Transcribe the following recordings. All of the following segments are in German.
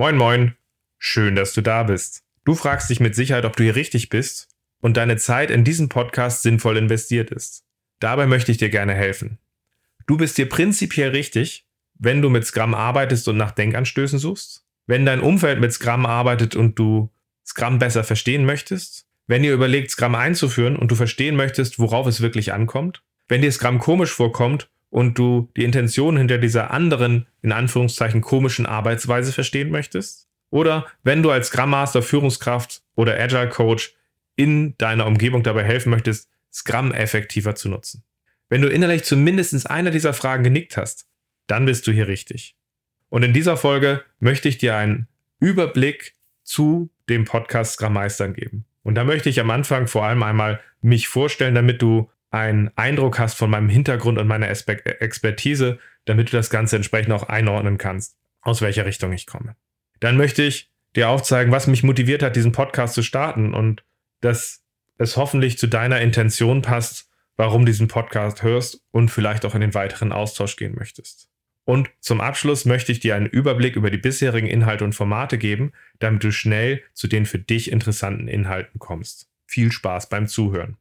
Moin, moin. Schön, dass du da bist. Du fragst dich mit Sicherheit, ob du hier richtig bist und deine Zeit in diesen Podcast sinnvoll investiert ist. Dabei möchte ich dir gerne helfen. Du bist hier prinzipiell richtig, wenn du mit Scrum arbeitest und nach Denkanstößen suchst, wenn dein Umfeld mit Scrum arbeitet und du Scrum besser verstehen möchtest, wenn ihr überlegt, Scrum einzuführen und du verstehen möchtest, worauf es wirklich ankommt, wenn dir Scrum komisch vorkommt und du die Intention hinter dieser anderen, in Anführungszeichen, komischen Arbeitsweise verstehen möchtest, oder wenn du als Scrum Master, Führungskraft oder Agile Coach in deiner Umgebung dabei helfen möchtest, Scrum effektiver zu nutzen. Wenn du innerlich zumindest einer dieser Fragen genickt hast, dann bist du hier richtig. Und in dieser Folge möchte ich dir einen Überblick zu dem Podcast Scrum Meistern geben. Und da möchte ich am Anfang vor allem einmal mich vorstellen, damit du einen Eindruck hast von meinem Hintergrund und meiner Expertise, damit du das Ganze entsprechend auch einordnen kannst, aus welcher Richtung ich komme. Dann möchte ich dir aufzeigen, was mich motiviert hat, diesen Podcast zu starten und dass es hoffentlich zu deiner Intention passt, warum du diesen Podcast hörst und vielleicht auch in den weiteren Austausch gehen möchtest. Und zum Abschluss möchte ich dir einen Überblick über die bisherigen Inhalte und Formate geben, damit du schnell zu den für dich interessanten Inhalten kommst. Viel Spaß beim Zuhören.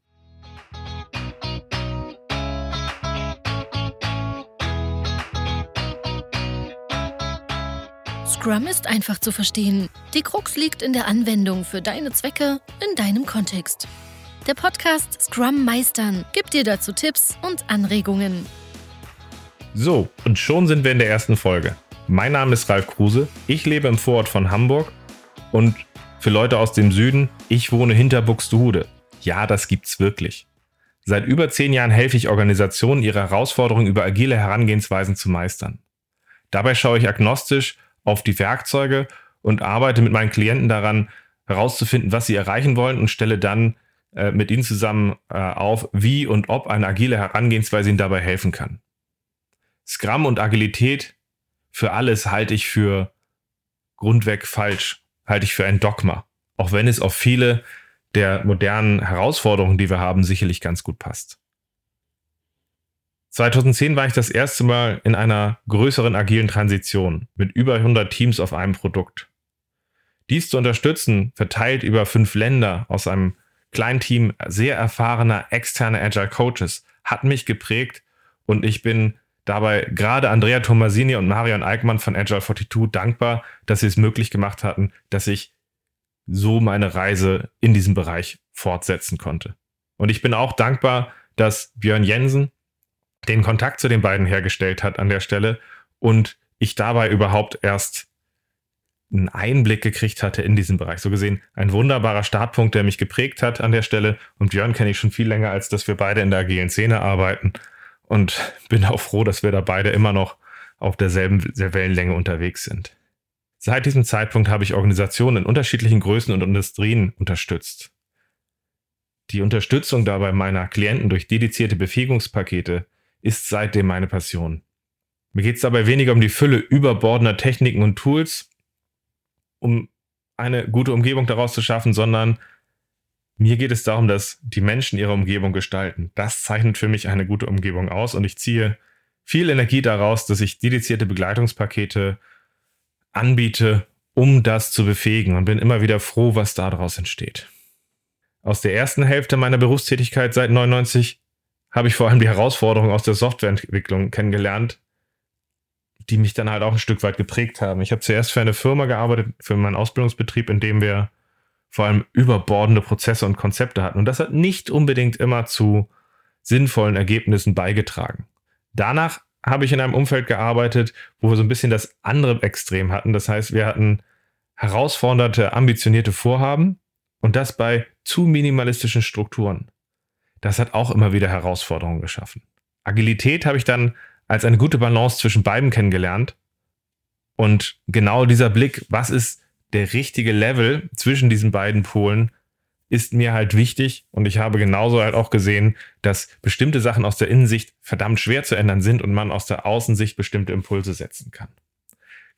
Scrum ist einfach zu verstehen. Die Krux liegt in der Anwendung für deine Zwecke in deinem Kontext. Der Podcast Scrum Meistern gibt dir dazu Tipps und Anregungen. So, und schon sind wir in der ersten Folge. Mein Name ist Ralf Kruse, ich lebe im Vorort von Hamburg und für Leute aus dem Süden, ich wohne hinter Buxtehude. Ja, das gibt's wirklich. Seit über zehn Jahren helfe ich Organisationen, ihre Herausforderungen über agile Herangehensweisen zu meistern. Dabei schaue ich agnostisch auf die Werkzeuge und arbeite mit meinen Klienten daran, herauszufinden, was sie erreichen wollen und stelle dann äh, mit ihnen zusammen äh, auf, wie und ob eine agile Herangehensweise ihnen dabei helfen kann. Scrum und Agilität für alles halte ich für grundweg falsch, halte ich für ein Dogma, auch wenn es auf viele der modernen Herausforderungen, die wir haben, sicherlich ganz gut passt. 2010 war ich das erste Mal in einer größeren agilen Transition mit über 100 Teams auf einem Produkt. Dies zu unterstützen, verteilt über fünf Länder aus einem kleinen Team sehr erfahrener externer Agile Coaches, hat mich geprägt und ich bin dabei gerade Andrea Tomasini und Marion Eickmann von Agile 42 dankbar, dass sie es möglich gemacht hatten, dass ich so meine Reise in diesem Bereich fortsetzen konnte. Und ich bin auch dankbar, dass Björn Jensen den Kontakt zu den beiden hergestellt hat an der Stelle und ich dabei überhaupt erst einen Einblick gekriegt hatte in diesen Bereich. So gesehen ein wunderbarer Startpunkt, der mich geprägt hat an der Stelle. Und Björn kenne ich schon viel länger, als dass wir beide in der agilen Szene arbeiten. Und bin auch froh, dass wir da beide immer noch auf derselben Wellenlänge unterwegs sind. Seit diesem Zeitpunkt habe ich Organisationen in unterschiedlichen Größen und Industrien unterstützt. Die Unterstützung dabei meiner Klienten durch dedizierte Befähigungspakete ist seitdem meine Passion. Mir geht es dabei weniger um die Fülle überbordender Techniken und Tools, um eine gute Umgebung daraus zu schaffen, sondern mir geht es darum, dass die Menschen ihre Umgebung gestalten. Das zeichnet für mich eine gute Umgebung aus und ich ziehe viel Energie daraus, dass ich dedizierte Begleitungspakete anbiete, um das zu befähigen und bin immer wieder froh, was daraus entsteht. Aus der ersten Hälfte meiner Berufstätigkeit seit 99 habe ich vor allem die Herausforderungen aus der Softwareentwicklung kennengelernt, die mich dann halt auch ein Stück weit geprägt haben. Ich habe zuerst für eine Firma gearbeitet, für meinen Ausbildungsbetrieb, in dem wir vor allem überbordende Prozesse und Konzepte hatten. Und das hat nicht unbedingt immer zu sinnvollen Ergebnissen beigetragen. Danach habe ich in einem Umfeld gearbeitet, wo wir so ein bisschen das andere Extrem hatten. Das heißt, wir hatten herausfordernde, ambitionierte Vorhaben und das bei zu minimalistischen Strukturen das hat auch immer wieder Herausforderungen geschaffen. Agilität habe ich dann als eine gute Balance zwischen beiden kennengelernt. Und genau dieser Blick, was ist der richtige Level zwischen diesen beiden Polen, ist mir halt wichtig. Und ich habe genauso halt auch gesehen, dass bestimmte Sachen aus der Innensicht verdammt schwer zu ändern sind und man aus der Außensicht bestimmte Impulse setzen kann.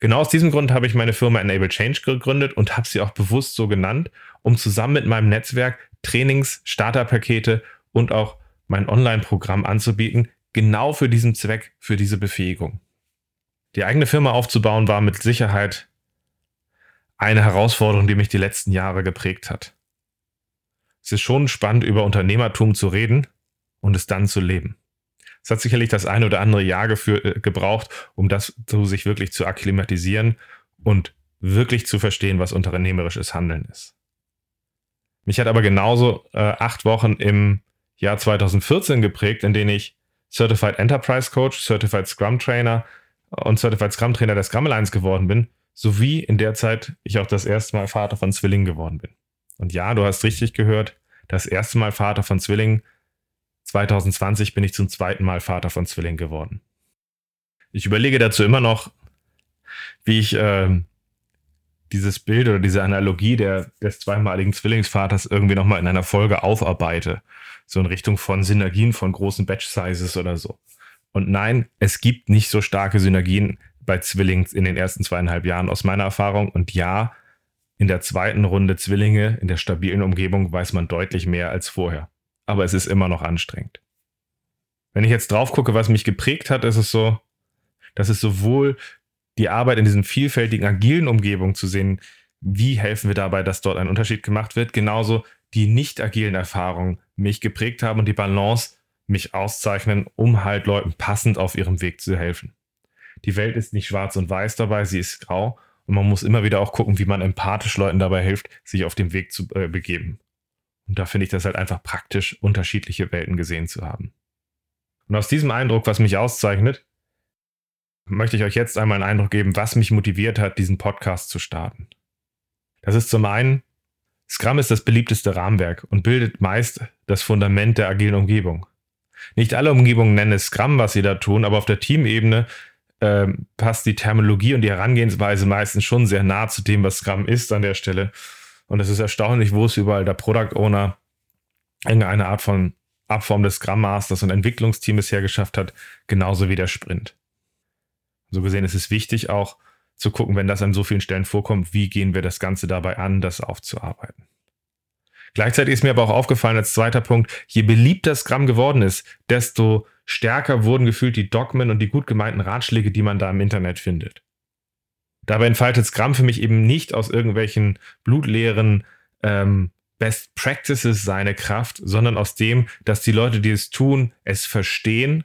Genau aus diesem Grund habe ich meine Firma Enable Change gegründet und habe sie auch bewusst so genannt, um zusammen mit meinem Netzwerk Trainings, Starterpakete und auch mein Online-Programm anzubieten, genau für diesen Zweck, für diese Befähigung. Die eigene Firma aufzubauen war mit Sicherheit eine Herausforderung, die mich die letzten Jahre geprägt hat. Es ist schon spannend, über Unternehmertum zu reden und es dann zu leben. Es hat sicherlich das eine oder andere Jahr äh, gebraucht, um das so sich wirklich zu akklimatisieren und wirklich zu verstehen, was unternehmerisches Handeln ist. Mich hat aber genauso äh, acht Wochen im Jahr 2014 geprägt, in denen ich Certified Enterprise Coach, Certified Scrum Trainer und Certified Scrum Trainer der Scrum Alliance geworden bin, sowie in der Zeit ich auch das erste Mal Vater von Zwillingen geworden bin. Und ja, du hast richtig gehört, das erste Mal Vater von Zwillingen. 2020 bin ich zum zweiten Mal Vater von Zwillingen geworden. Ich überlege dazu immer noch, wie ich äh, dieses Bild oder diese Analogie der, des zweimaligen Zwillingsvaters irgendwie nochmal in einer Folge aufarbeite. So in Richtung von Synergien von großen Batch-Sizes oder so. Und nein, es gibt nicht so starke Synergien bei Zwillingen in den ersten zweieinhalb Jahren aus meiner Erfahrung. Und ja, in der zweiten Runde Zwillinge in der stabilen Umgebung weiß man deutlich mehr als vorher. Aber es ist immer noch anstrengend. Wenn ich jetzt drauf gucke, was mich geprägt hat, ist es so, dass es sowohl die Arbeit in diesen vielfältigen, agilen Umgebungen zu sehen, wie helfen wir dabei, dass dort ein Unterschied gemacht wird, genauso die nicht agilen Erfahrungen mich geprägt haben und die Balance mich auszeichnen, um halt Leuten passend auf ihrem Weg zu helfen. Die Welt ist nicht schwarz und weiß dabei, sie ist grau und man muss immer wieder auch gucken, wie man empathisch Leuten dabei hilft, sich auf den Weg zu äh, begeben. Und da finde ich das halt einfach praktisch, unterschiedliche Welten gesehen zu haben. Und aus diesem Eindruck, was mich auszeichnet, möchte ich euch jetzt einmal einen Eindruck geben, was mich motiviert hat, diesen Podcast zu starten. Das ist zum einen, Scrum ist das beliebteste Rahmenwerk und bildet meist das Fundament der agilen Umgebung. Nicht alle Umgebungen nennen es Scrum, was sie da tun, aber auf der Teamebene äh, passt die Terminologie und die Herangehensweise meistens schon sehr nah zu dem, was Scrum ist an der Stelle. Und es ist erstaunlich, wo es überall der Product Owner irgendeine Art von Abform des Scrum Masters und Entwicklungsteams hergeschafft hat, genauso wie der Sprint. So gesehen ist es wichtig auch zu gucken, wenn das an so vielen Stellen vorkommt, wie gehen wir das Ganze dabei an, das aufzuarbeiten. Gleichzeitig ist mir aber auch aufgefallen als zweiter Punkt, je beliebter Scrum geworden ist, desto stärker wurden gefühlt die Dogmen und die gut gemeinten Ratschläge, die man da im Internet findet. Dabei entfaltet Scrum für mich eben nicht aus irgendwelchen blutleeren ähm, Best Practices seine Kraft, sondern aus dem, dass die Leute, die es tun, es verstehen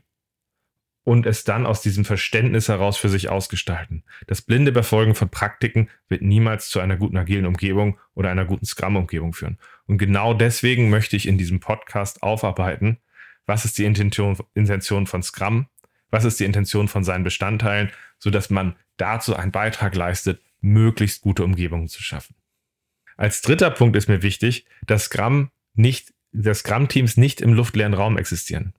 und es dann aus diesem Verständnis heraus für sich ausgestalten. Das blinde Befolgen von Praktiken wird niemals zu einer guten agilen Umgebung oder einer guten Scrum-Umgebung führen. Und genau deswegen möchte ich in diesem Podcast aufarbeiten, was ist die Intention, von Scrum, was ist die Intention von seinen Bestandteilen, sodass man dazu einen Beitrag leistet, möglichst gute Umgebungen zu schaffen. Als dritter Punkt ist mir wichtig, dass Scrum nicht, dass Scrum-Teams nicht im luftleeren Raum existieren.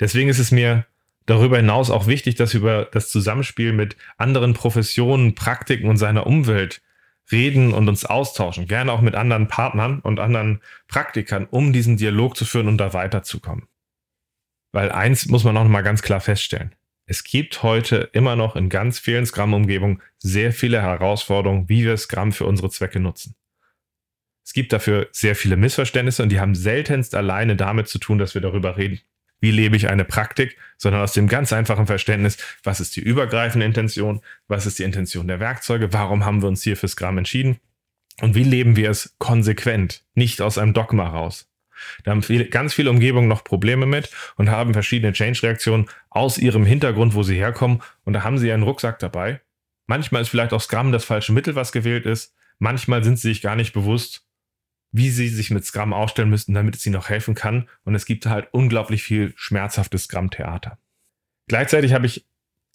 Deswegen ist es mir darüber hinaus auch wichtig, dass wir über das Zusammenspiel mit anderen Professionen, Praktiken und seiner Umwelt reden und uns austauschen. Gerne auch mit anderen Partnern und anderen Praktikern, um diesen Dialog zu führen und da weiterzukommen. Weil eins muss man noch mal ganz klar feststellen. Es gibt heute immer noch in ganz vielen Scrum-Umgebungen sehr viele Herausforderungen, wie wir Scrum für unsere Zwecke nutzen. Es gibt dafür sehr viele Missverständnisse und die haben seltenst alleine damit zu tun, dass wir darüber reden, wie lebe ich eine Praktik, sondern aus dem ganz einfachen Verständnis, was ist die übergreifende Intention, was ist die Intention der Werkzeuge, warum haben wir uns hier für Scrum entschieden und wie leben wir es konsequent, nicht aus einem Dogma raus. Da haben viele, ganz viele Umgebungen noch Probleme mit und haben verschiedene Change-Reaktionen aus ihrem Hintergrund, wo sie herkommen. Und da haben sie einen Rucksack dabei. Manchmal ist vielleicht auch Scrum das falsche Mittel, was gewählt ist. Manchmal sind sie sich gar nicht bewusst, wie sie sich mit Scrum aufstellen müssten, damit es ihnen noch helfen kann. Und es gibt halt unglaublich viel schmerzhaftes Scrum-Theater. Gleichzeitig habe ich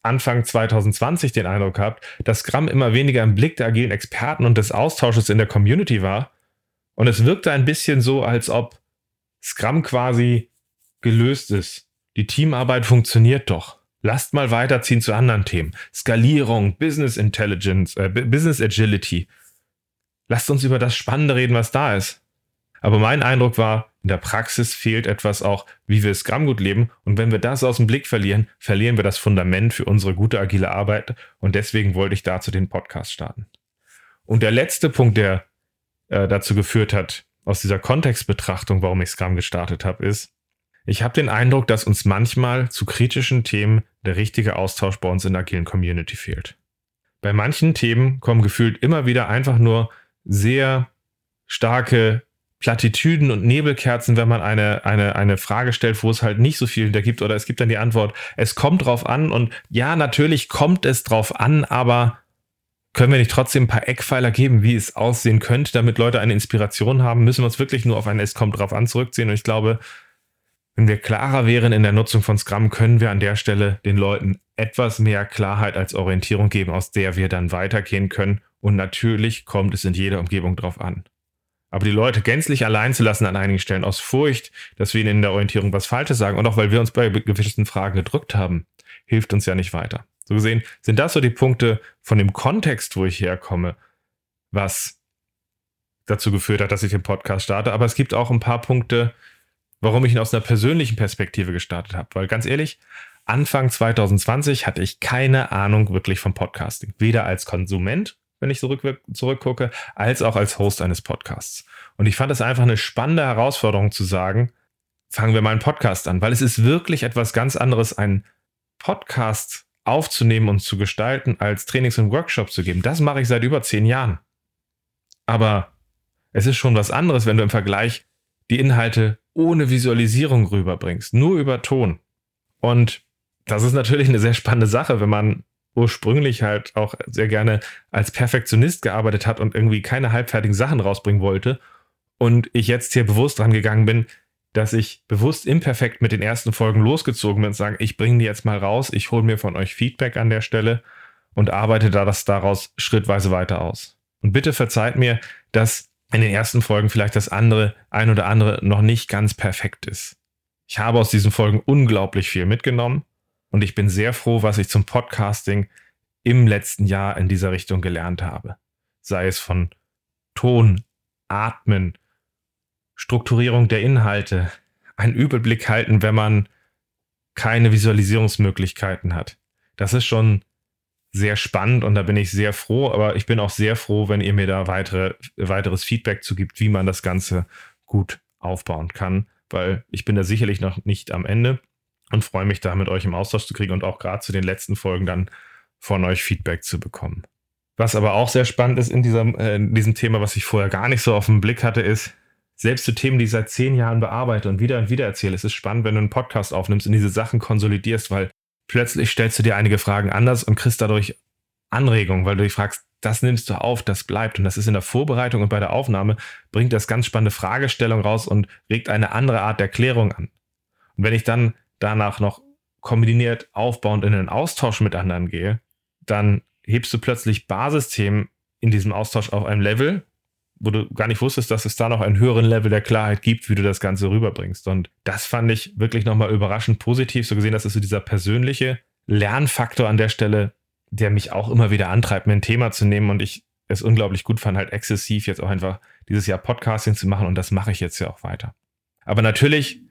Anfang 2020 den Eindruck gehabt, dass Scrum immer weniger im Blick der agilen Experten und des Austausches in der Community war. Und es wirkte ein bisschen so, als ob Scrum quasi gelöst ist. Die Teamarbeit funktioniert doch. Lasst mal weiterziehen zu anderen Themen. Skalierung, Business Intelligence, äh, Business Agility lasst uns über das Spannende reden, was da ist. Aber mein Eindruck war, in der Praxis fehlt etwas auch, wie wir Scrum gut leben. Und wenn wir das aus dem Blick verlieren, verlieren wir das Fundament für unsere gute agile Arbeit. Und deswegen wollte ich dazu den Podcast starten. Und der letzte Punkt, der äh, dazu geführt hat, aus dieser Kontextbetrachtung, warum ich Scrum gestartet habe, ist, ich habe den Eindruck, dass uns manchmal zu kritischen Themen der richtige Austausch bei uns in der agilen Community fehlt. bei manchen Themen kommen gefühlt immer wieder einfach nur sehr starke Plattitüden und Nebelkerzen, wenn man eine, eine, eine Frage stellt, wo es halt nicht so viel da gibt, oder es gibt dann die Antwort, es kommt drauf an und ja, natürlich kommt es drauf an, aber können wir nicht trotzdem ein paar Eckpfeiler geben, wie es aussehen könnte, damit Leute eine Inspiration haben? Müssen wir uns wirklich nur auf ein Es kommt drauf an zurückziehen? Und ich glaube, wenn wir klarer wären in der Nutzung von Scrum, können wir an der Stelle den Leuten etwas mehr Klarheit als Orientierung geben, aus der wir dann weitergehen können. Und natürlich kommt es in jeder Umgebung drauf an. Aber die Leute gänzlich allein zu lassen an einigen Stellen aus Furcht, dass wir ihnen in der Orientierung was Falsches sagen und auch weil wir uns bei gewissen Fragen gedrückt haben, hilft uns ja nicht weiter. So gesehen sind das so die Punkte von dem Kontext, wo ich herkomme, was dazu geführt hat, dass ich den Podcast starte. Aber es gibt auch ein paar Punkte, warum ich ihn aus einer persönlichen Perspektive gestartet habe. Weil ganz ehrlich, Anfang 2020 hatte ich keine Ahnung wirklich vom Podcasting. Weder als Konsument wenn ich zurück, zurückgucke, als auch als Host eines Podcasts. Und ich fand es einfach eine spannende Herausforderung zu sagen, fangen wir mal einen Podcast an, weil es ist wirklich etwas ganz anderes, einen Podcast aufzunehmen und zu gestalten, als Trainings und Workshops zu geben. Das mache ich seit über zehn Jahren. Aber es ist schon was anderes, wenn du im Vergleich die Inhalte ohne Visualisierung rüberbringst, nur über Ton. Und das ist natürlich eine sehr spannende Sache, wenn man ursprünglich halt auch sehr gerne als Perfektionist gearbeitet hat und irgendwie keine halbfertigen Sachen rausbringen wollte. Und ich jetzt hier bewusst dran gegangen bin, dass ich bewusst imperfekt mit den ersten Folgen losgezogen bin und sage, ich bringe die jetzt mal raus, ich hole mir von euch Feedback an der Stelle und arbeite da das daraus schrittweise weiter aus. Und bitte verzeiht mir, dass in den ersten Folgen vielleicht das andere, ein oder andere noch nicht ganz perfekt ist. Ich habe aus diesen Folgen unglaublich viel mitgenommen und ich bin sehr froh, was ich zum Podcasting im letzten Jahr in dieser Richtung gelernt habe. Sei es von Ton, Atmen, Strukturierung der Inhalte, einen Überblick halten, wenn man keine Visualisierungsmöglichkeiten hat. Das ist schon sehr spannend und da bin ich sehr froh, aber ich bin auch sehr froh, wenn ihr mir da weitere, weiteres Feedback zu gibt, wie man das Ganze gut aufbauen kann, weil ich bin da sicherlich noch nicht am Ende und freue mich da mit euch im Austausch zu kriegen und auch gerade zu den letzten Folgen dann von euch Feedback zu bekommen. Was aber auch sehr spannend ist in diesem, äh, in diesem Thema, was ich vorher gar nicht so auf den Blick hatte, ist, selbst zu Themen, die ich seit zehn Jahren bearbeite und wieder und wieder erzähle, es ist spannend, wenn du einen Podcast aufnimmst und diese Sachen konsolidierst, weil plötzlich stellst du dir einige Fragen anders und kriegst dadurch Anregungen, weil du dich fragst, das nimmst du auf, das bleibt. Und das ist in der Vorbereitung und bei der Aufnahme, bringt das ganz spannende Fragestellung raus und regt eine andere Art der Klärung an. Und wenn ich dann danach noch kombiniert aufbauend in den Austausch mit anderen gehe, dann hebst du plötzlich Basisthemen in diesem Austausch auf einem Level, wo du gar nicht wusstest, dass es da noch einen höheren Level der Klarheit gibt, wie du das Ganze rüberbringst. Und das fand ich wirklich nochmal überraschend positiv, so gesehen, dass es so dieser persönliche Lernfaktor an der Stelle, der mich auch immer wieder antreibt, mir ein Thema zu nehmen und ich es unglaublich gut fand, halt exzessiv jetzt auch einfach dieses Jahr Podcasting zu machen und das mache ich jetzt ja auch weiter. Aber natürlich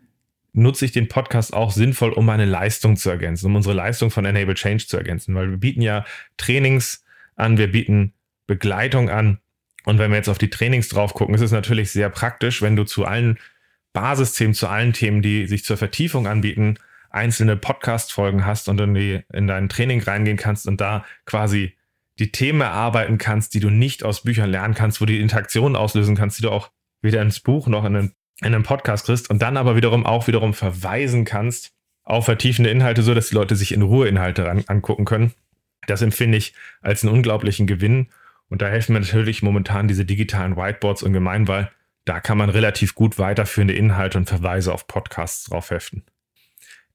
nutze ich den Podcast auch sinnvoll, um meine Leistung zu ergänzen, um unsere Leistung von Enable Change zu ergänzen, weil wir bieten ja Trainings an, wir bieten Begleitung an. Und wenn wir jetzt auf die Trainings drauf gucken, ist es natürlich sehr praktisch, wenn du zu allen Basisthemen, zu allen Themen, die sich zur Vertiefung anbieten, einzelne Podcast-Folgen hast und in, die, in dein Training reingehen kannst und da quasi die Themen erarbeiten kannst, die du nicht aus Büchern lernen kannst, wo du die Interaktionen auslösen kannst, die du auch weder ins Buch noch in einen in einem Podcast kriegst und dann aber wiederum auch wiederum verweisen kannst auf vertiefende Inhalte, so dass die Leute sich in Ruhe Inhalte ran, angucken können. Das empfinde ich als einen unglaublichen Gewinn. Und da helfen mir natürlich momentan diese digitalen Whiteboards und Gemeinwahl. Da kann man relativ gut weiterführende Inhalte und Verweise auf Podcasts drauf heften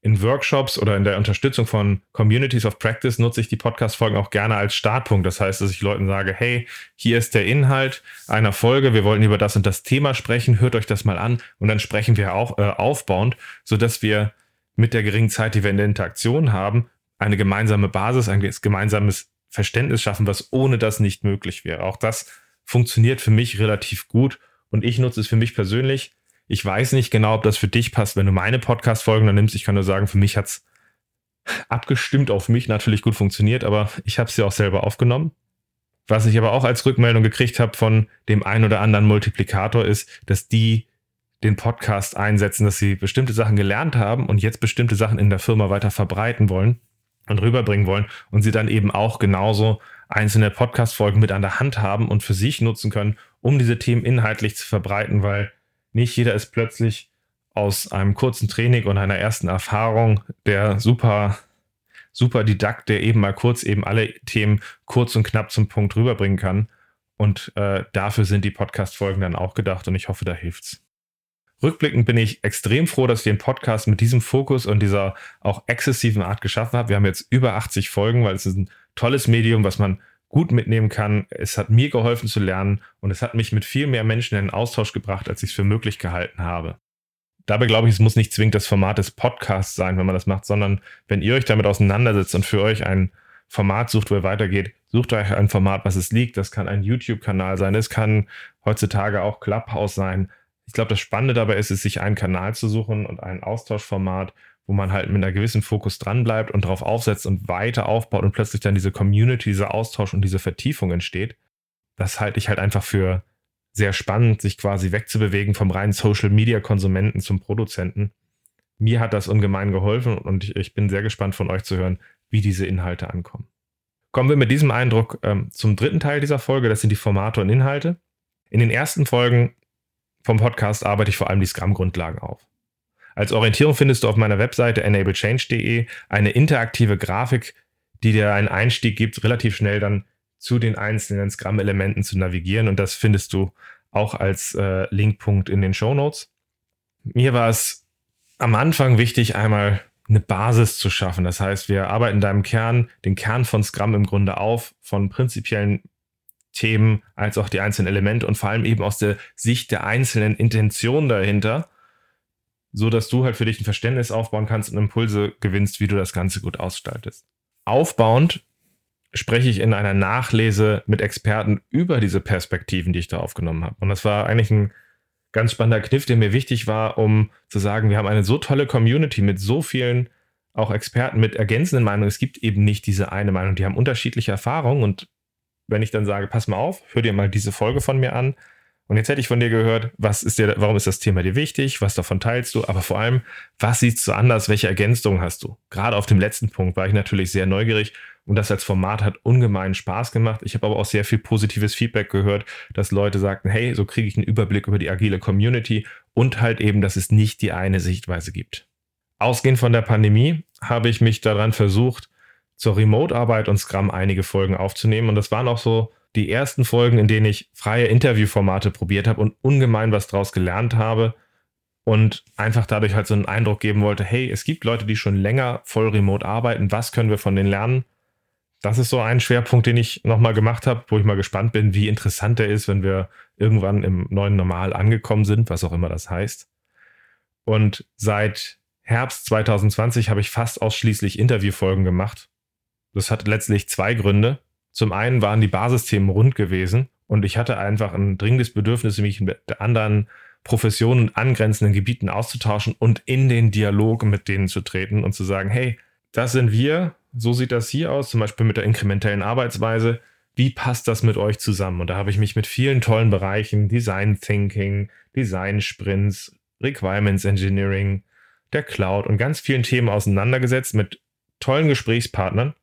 in Workshops oder in der Unterstützung von Communities of Practice nutze ich die Podcast-Folgen auch gerne als Startpunkt. Das heißt, dass ich Leuten sage, hey, hier ist der Inhalt einer Folge, wir wollen über das und das Thema sprechen, hört euch das mal an und dann sprechen wir auch äh, aufbauend, sodass wir mit der geringen Zeit, die wir in der Interaktion haben, eine gemeinsame Basis, ein gemeinsames Verständnis schaffen, was ohne das nicht möglich wäre. Auch das funktioniert für mich relativ gut und ich nutze es für mich persönlich ich weiß nicht genau, ob das für dich passt, wenn du meine Podcast-Folgen dann nimmst. Ich kann nur sagen, für mich hat es abgestimmt auf mich natürlich gut funktioniert, aber ich habe es ja auch selber aufgenommen. Was ich aber auch als Rückmeldung gekriegt habe von dem einen oder anderen Multiplikator ist, dass die den Podcast einsetzen, dass sie bestimmte Sachen gelernt haben und jetzt bestimmte Sachen in der Firma weiter verbreiten wollen und rüberbringen wollen und sie dann eben auch genauso einzelne Podcast-Folgen mit an der Hand haben und für sich nutzen können, um diese Themen inhaltlich zu verbreiten, weil nicht jeder ist plötzlich aus einem kurzen Training und einer ersten Erfahrung der super, super Didakt, der eben mal kurz eben alle Themen kurz und knapp zum Punkt rüberbringen kann. Und äh, dafür sind die Podcast-Folgen dann auch gedacht und ich hoffe, da hilft's. Rückblickend bin ich extrem froh, dass ich den Podcast mit diesem Fokus und dieser auch exzessiven Art geschaffen habe. Wir haben jetzt über 80 Folgen, weil es ist ein tolles Medium, was man gut mitnehmen kann. Es hat mir geholfen zu lernen und es hat mich mit viel mehr Menschen in den Austausch gebracht, als ich es für möglich gehalten habe. Dabei glaube ich, es muss nicht zwingend das Format des Podcasts sein, wenn man das macht, sondern wenn ihr euch damit auseinandersetzt und für euch ein Format sucht, wo ihr weitergeht, sucht euch ein Format, was es liegt. Das kann ein YouTube-Kanal sein, es kann heutzutage auch Clubhouse sein. Ich glaube, das Spannende dabei ist es, sich einen Kanal zu suchen und ein Austauschformat, wo man halt mit einer gewissen Fokus dranbleibt und darauf aufsetzt und weiter aufbaut und plötzlich dann diese Community, dieser Austausch und diese Vertiefung entsteht. Das halte ich halt einfach für sehr spannend, sich quasi wegzubewegen vom reinen Social-Media-Konsumenten zum Produzenten. Mir hat das ungemein geholfen und ich, ich, bin sehr gespannt von euch zu hören, wie diese Inhalte ankommen. Kommen wir mit diesem Eindruck ähm, zum dritten Teil dieser Folge, das sind die Formate und Inhalte. In den ersten Folgen vom Podcast arbeite ich vor allem die Scrum-Grundlagen auf. Als Orientierung findest du auf meiner Webseite enablechange.de eine interaktive Grafik, die dir einen Einstieg gibt, relativ schnell dann zu den einzelnen Scrum-Elementen zu navigieren. Und das findest du auch als äh, Linkpunkt in den Show Notes. Mir war es am Anfang wichtig, einmal eine Basis zu schaffen. Das heißt, wir arbeiten da im Kern, den Kern von Scrum im Grunde auf, von prinzipiellen Themen als auch die einzelnen Elemente und vor allem eben aus der Sicht der einzelnen Intentionen dahinter, so dass du halt für dich ein Verständnis aufbauen kannst und Impulse gewinnst, wie du das Ganze gut ausgestaltest. Aufbauend spreche ich in einer Nachlese mit Experten über diese Perspektiven, die ich da aufgenommen habe. Und das war eigentlich ein ganz spannender Kniff, der mir wichtig war, um zu sagen, wir haben eine so tolle Community mit so vielen auch Experten mit ergänzenden Meinungen. Es gibt eben nicht diese eine Meinung, die haben unterschiedliche Erfahrungen. Und wenn ich dann sage, pass mal auf, hör dir mal diese Folge von mir an. Und jetzt hätte ich von dir gehört, was ist dir, warum ist das Thema dir wichtig? Was davon teilst du? Aber vor allem, was siehst du anders? Welche Ergänzungen hast du? Gerade auf dem letzten Punkt war ich natürlich sehr neugierig und das als Format hat ungemein Spaß gemacht. Ich habe aber auch sehr viel positives Feedback gehört, dass Leute sagten, hey, so kriege ich einen Überblick über die agile Community und halt eben, dass es nicht die eine Sichtweise gibt. Ausgehend von der Pandemie habe ich mich daran versucht, zur Remote-Arbeit und Scrum einige Folgen aufzunehmen. Und das waren auch so die ersten Folgen, in denen ich freie Interviewformate probiert habe und ungemein was draus gelernt habe und einfach dadurch halt so einen Eindruck geben wollte, hey, es gibt Leute, die schon länger voll remote arbeiten, was können wir von denen lernen? das ist so ein Schwerpunkt, den ich nochmal gemacht habe, wo ich mal gespannt bin, wie interessant der ist, wenn wir irgendwann im neuen Normal angekommen sind, was auch immer das heißt. Und seit Herbst 2020 habe ich fast ausschließlich Interviewfolgen gemacht. Das hat letztlich zwei Gründe. Zum einen waren die Basisthemen rund gewesen und ich hatte einfach ein dringendes Bedürfnis, mich mit anderen Professionen und angrenzenden Gebieten auszutauschen und in den Dialog mit denen zu treten und zu sagen, hey, das sind wir, so sieht das hier aus, zum Beispiel mit der inkrementellen Arbeitsweise. Wie passt das mit euch zusammen? Und da habe ich mich mit vielen tollen Bereichen, Design Thinking, Design Sprints, Requirements Engineering, der Cloud und ganz vielen Themen auseinandergesetzt mit tollen Gesprächspartnern.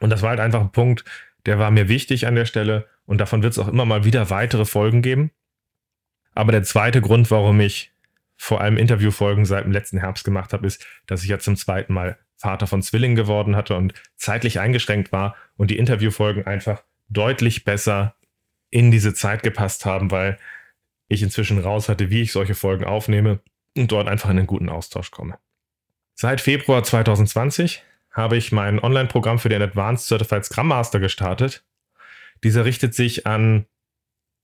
Und das war halt einfach ein Punkt, der war mir wichtig an der Stelle und davon wird es auch immer mal wieder weitere Folgen geben. Aber der zweite Grund, warum ich vor allem Interviewfolgen seit dem letzten Herbst gemacht habe, ist, dass ich ja zum zweiten Mal Vater von Zwillingen geworden hatte und zeitlich eingeschränkt war und die Interviewfolgen einfach deutlich besser in diese Zeit gepasst haben, weil ich inzwischen raus hatte, wie ich solche Folgen aufnehme und dort einfach in einen guten Austausch komme. Seit Februar 2020 habe ich mein Online-Programm für den Advanced Certified Scrum Master gestartet. Dieser richtet sich an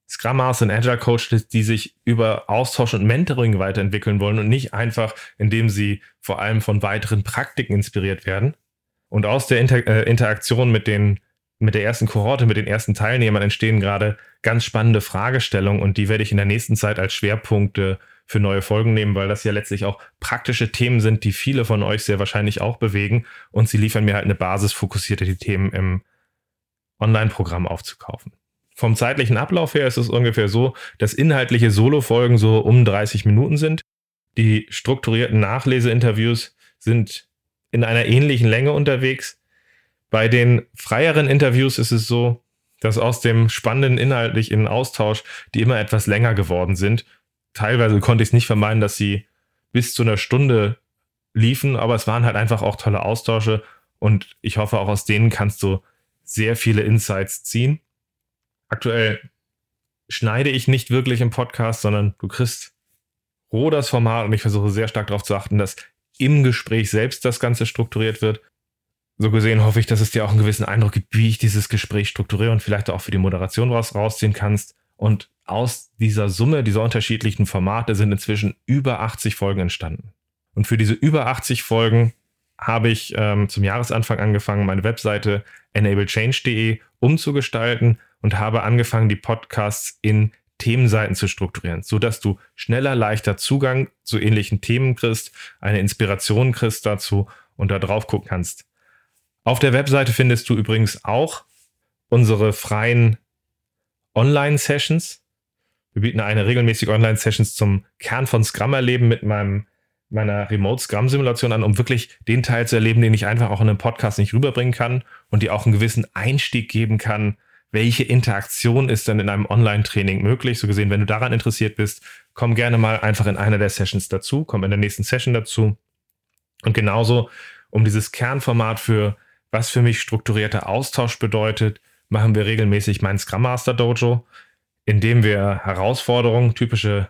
Scrum Master und Agile Coaches, die sich über Austausch und Mentoring weiterentwickeln wollen und nicht einfach, indem sie vor allem von weiteren Praktiken inspiriert werden. Und aus der Inter äh, Interaktion mit den mit der ersten Kohorte, mit den ersten Teilnehmern entstehen gerade ganz spannende Fragestellungen und die werde ich in der nächsten Zeit als Schwerpunkte für neue Folgen nehmen, weil das ja letztlich auch praktische Themen sind, die viele von euch sehr wahrscheinlich auch bewegen und sie liefern mir halt eine Basis, fokussierte die Themen im Online-Programm aufzukaufen. Vom zeitlichen Ablauf her ist es ungefähr so, dass inhaltliche Solo-Folgen so um 30 Minuten sind. Die strukturierten Nachleseinterviews sind in einer ähnlichen Länge unterwegs. Bei den freieren Interviews ist es so, dass aus dem spannenden inhaltlichen Austausch, die immer etwas länger geworden sind, teilweise konnte ich es nicht vermeiden, dass sie bis zu einer Stunde liefen, aber es waren halt einfach auch tolle Austausche und ich hoffe auch aus denen kannst du sehr viele Insights ziehen. Aktuell schneide ich nicht wirklich im Podcast, sondern du kriegst roh das Format und ich versuche sehr stark darauf zu achten, dass im Gespräch selbst das Ganze strukturiert wird. So gesehen hoffe ich, dass es dir auch einen gewissen Eindruck gibt, wie ich dieses Gespräch strukturiere und vielleicht auch für die Moderation was rausziehen kannst. Und aus dieser Summe dieser unterschiedlichen Formate sind inzwischen über 80 Folgen entstanden. Und für diese über 80 Folgen habe ich ähm, zum Jahresanfang angefangen, meine Webseite enablechange.de umzugestalten und habe angefangen, die Podcasts in Themenseiten zu strukturieren, sodass du schneller, leichter Zugang zu ähnlichen Themen kriegst, eine Inspiration kriegst dazu und da drauf gucken kannst. Auf der Webseite findest du übrigens auch unsere freien Online-Sessions. Wir bieten eine regelmäßig Online-Sessions zum Kern von Scrum erleben mit meinem meiner Remote Scrum Simulation an, um wirklich den Teil zu erleben, den ich einfach auch in einem Podcast nicht rüberbringen kann und dir auch einen gewissen Einstieg geben kann, welche Interaktion ist denn in einem Online-Training möglich. So gesehen, wenn du daran interessiert bist, komm gerne mal einfach in einer der Sessions dazu, komm in der nächsten Session dazu. Und genauso, um dieses Kernformat für was für mich strukturierter Austausch bedeutet, machen wir regelmäßig mein Scrum Master Dojo, in dem wir Herausforderungen, typische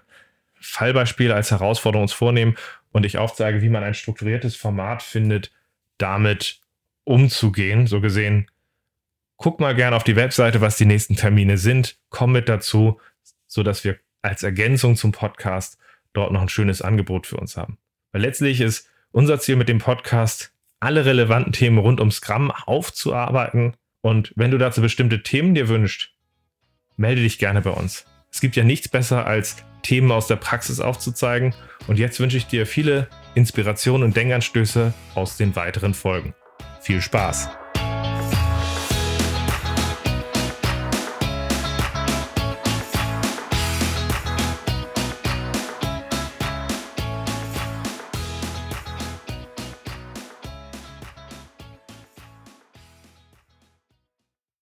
Fallbeispiele als Herausforderung uns vornehmen und ich aufzeige, wie man ein strukturiertes Format findet, damit umzugehen. So gesehen, guck mal gerne auf die Webseite, was die nächsten Termine sind. Komm mit dazu, sodass wir als Ergänzung zum Podcast dort noch ein schönes Angebot für uns haben. Weil letztlich ist unser Ziel mit dem Podcast, alle relevanten Themen rund um Scrum aufzuarbeiten. Und wenn du dazu bestimmte Themen dir wünschst, melde dich gerne bei uns. Es gibt ja nichts besser als Themen aus der Praxis aufzuzeigen. Und jetzt wünsche ich dir viele Inspirationen und Denkanstöße aus den weiteren Folgen. Viel Spaß!